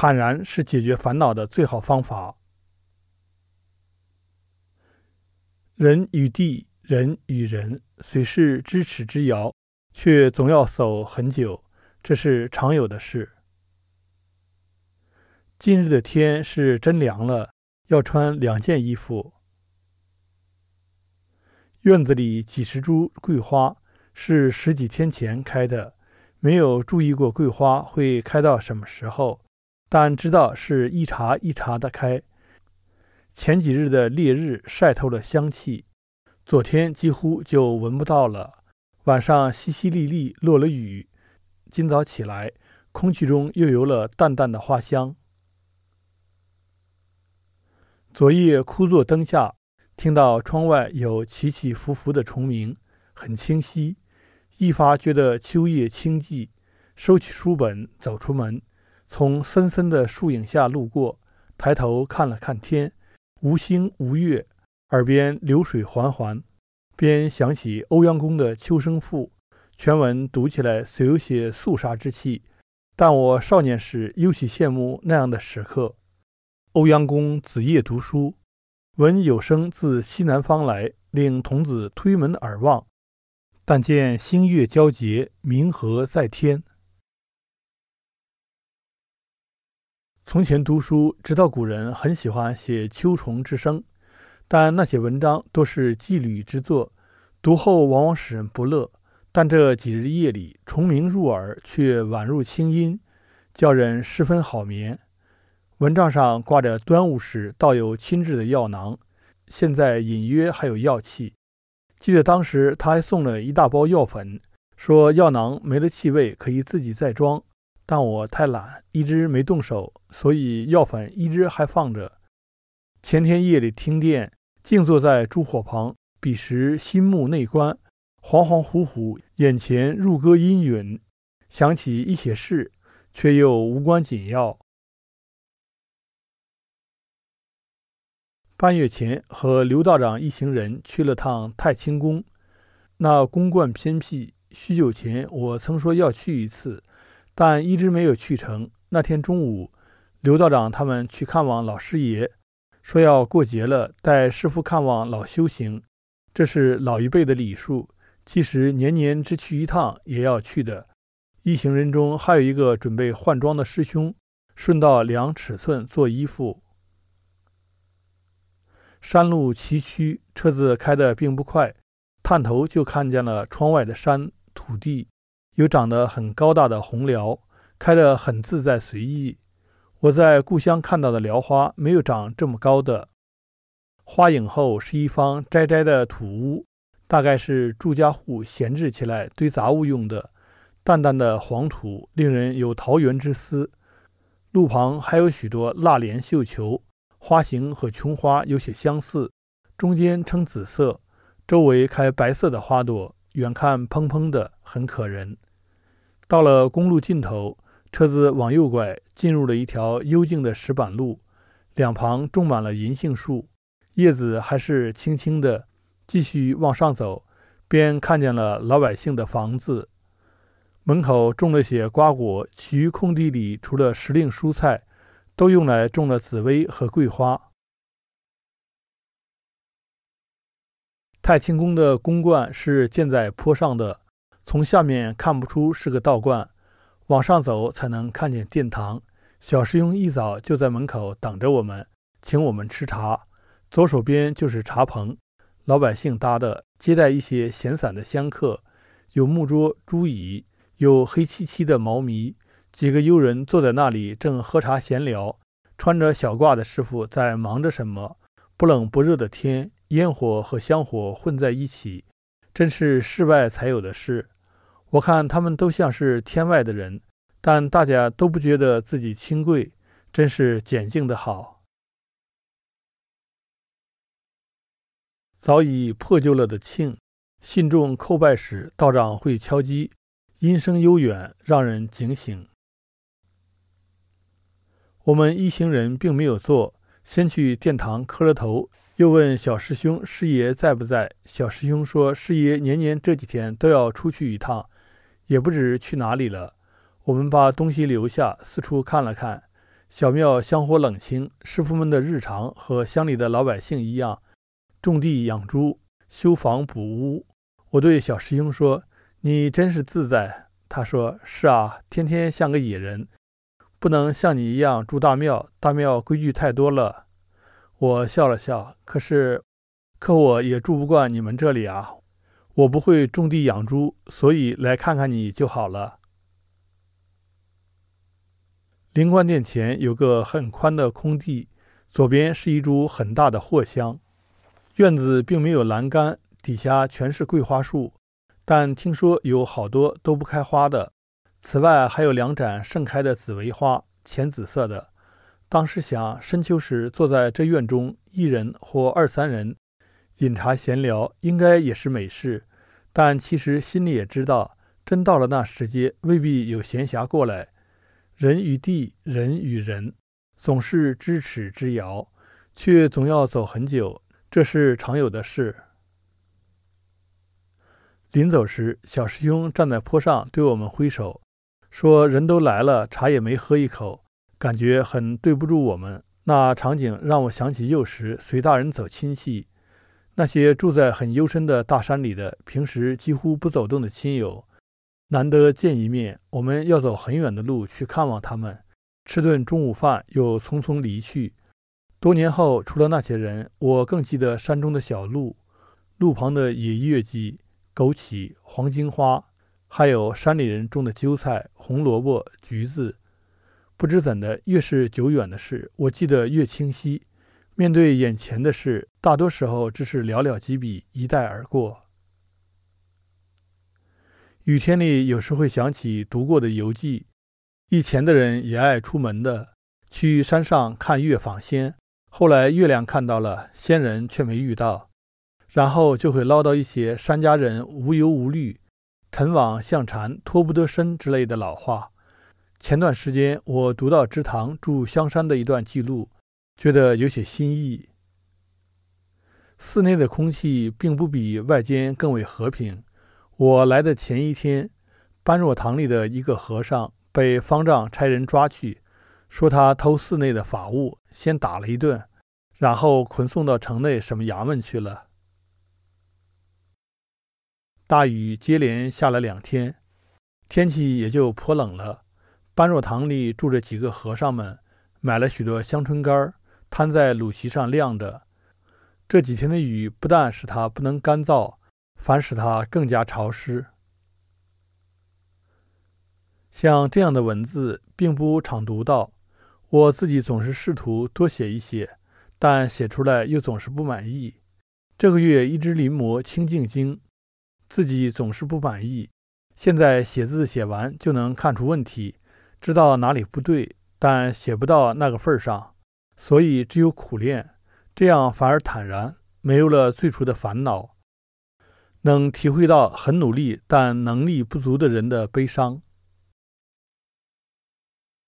坦然是解决烦恼的最好方法。人与地，人与人，虽是咫尺之遥，却总要走很久，这是常有的事。今日的天是真凉了，要穿两件衣服。院子里几十株桂花，是十几天前开的，没有注意过桂花会开到什么时候，但知道是一茬一茬的开。前几日的烈日晒透了香气，昨天几乎就闻不到了。晚上淅淅沥沥落了雨，今早起来，空气中又有了淡淡的花香。昨夜枯坐灯下。听到窗外有起起伏伏的虫鸣，很清晰，一发觉得秋夜清寂。收起书本，走出门，从森森的树影下路过，抬头看了看天，无星无月，耳边流水缓缓，边想起欧阳公的《秋声赋》，全文读起来虽有些肃杀之气，但我少年时尤其羡慕那样的时刻。欧阳公子夜读书。闻有声自西南方来，令童子推门而望，但见星月交结，明河在天。从前读书，知道古人很喜欢写秋虫之声，但那些文章都是羁旅之作，读后往往使人不乐。但这几日夜里，虫鸣入耳，却宛入清音，叫人十分好眠。蚊帐上挂着端午时倒有亲制的药囊，现在隐约还有药气。记得当时他还送了一大包药粉，说药囊没了气味可以自己再装。但我太懒，一直没动手，所以药粉一直还放着。前天夜里停电，静坐在烛火旁，彼时心目内观，恍恍惚惚，眼前入歌音允，想起一些事，却又无关紧要。半月前，和刘道长一行人去了趟太清宫。那宫观偏僻，许久前我曾说要去一次，但一直没有去成。那天中午，刘道长他们去看望老师爷，说要过节了，带师傅看望老修行，这是老一辈的礼数，即使年年只去一趟，也要去的。一行人中还有一个准备换装的师兄，顺道量尺寸做衣服。山路崎岖，车子开得并不快，探头就看见了窗外的山土地，有长得很高大的红蓼，开得很自在随意。我在故乡看到的蓼花没有长这么高的。花影后是一方窄窄的土屋，大概是住家户闲置起来堆杂物用的。淡淡的黄土令人有桃源之思。路旁还有许多蜡莲绣球。花形和琼花有些相似，中间呈紫色，周围开白色的花朵，远看蓬蓬的，很可人。到了公路尽头，车子往右拐，进入了一条幽静的石板路，两旁种满了银杏树，叶子还是青青的。继续往上走，便看见了老百姓的房子，门口种了些瓜果，其余空地里除了时令蔬菜。都用来种了紫薇和桂花。太清宫的宫观是建在坡上的，从下面看不出是个道观，往上走才能看见殿堂。小师兄一早就在门口等着我们，请我们吃茶。左手边就是茶棚，老百姓搭的，接待一些闲散的香客，有木桌、竹椅，有黑漆漆的毛迷。几个游人坐在那里，正喝茶闲聊。穿着小褂的师傅在忙着什么？不冷不热的天，烟火和香火混在一起，真是世外才有的事。我看他们都像是天外的人，但大家都不觉得自己清贵，真是简静的好。早已破旧了的磬，信众叩拜时，道长会敲击，音声悠远，让人警醒。我们一行人并没有坐，先去殿堂磕了头，又问小师兄师爷在不在。小师兄说师爷年年这几天都要出去一趟，也不知去哪里了。我们把东西留下，四处看了看，小庙香火冷清，师傅们的日常和乡里的老百姓一样，种地养猪、修房补屋。我对小师兄说：“你真是自在。”他说：“是啊，天天像个野人，不能像你一样住大庙，大庙规矩太多了。”我笑了笑，可是，可我也住不惯你们这里啊。我不会种地养猪，所以来看看你就好了。灵官殿前有个很宽的空地，左边是一株很大的藿香。院子并没有栏杆，底下全是桂花树，但听说有好多都不开花的。此外，还有两盏盛开的紫薇花，浅紫色的。当时想，深秋时坐在这院中，一人或二三人饮茶闲聊，应该也是美事。但其实心里也知道，真到了那时节，未必有闲暇过来。人与地，人与人，总是咫尺之遥，却总要走很久，这是常有的事。临走时，小师兄站在坡上对我们挥手，说：“人都来了，茶也没喝一口，感觉很对不住我们。”那场景让我想起幼时随大人走亲戚，那些住在很幽深的大山里的，平时几乎不走动的亲友。难得见一面，我们要走很远的路去看望他们，吃顿中午饭，又匆匆离去。多年后，除了那些人，我更记得山中的小路，路旁的野月季、枸杞、黄金花，还有山里人种的韭菜、红萝卜、橘子。不知怎的，越是久远的事，我记得越清晰。面对眼前的事，大多时候只是寥寥几笔，一带而过。雨天里，有时会想起读过的游记。以前的人也爱出门的，去山上看月访仙。后来月亮看到了，仙人却没遇到，然后就会唠叨一些山家人无忧无虑、尘网像蝉脱不得身之类的老话。前段时间我读到知堂住香山的一段记录，觉得有些新意。寺内的空气并不比外间更为和平。我来的前一天，般若堂里的一个和尚被方丈差人抓去，说他偷寺内的法物，先打了一顿，然后捆送到城内什么衙门去了。大雨接连下了两天，天气也就颇冷了。般若堂里住着几个和尚们，买了许多香椿干儿，摊在鲁席上晾着。这几天的雨不但使它不能干燥。反使它更加潮湿。像这样的文字，并不常读到。我自己总是试图多写一些，但写出来又总是不满意。这个月一直临摹《清净经》，自己总是不满意。现在写字写完就能看出问题，知道哪里不对，但写不到那个份儿上，所以只有苦练。这样反而坦然，没有了最初的烦恼。能体会到很努力但能力不足的人的悲伤。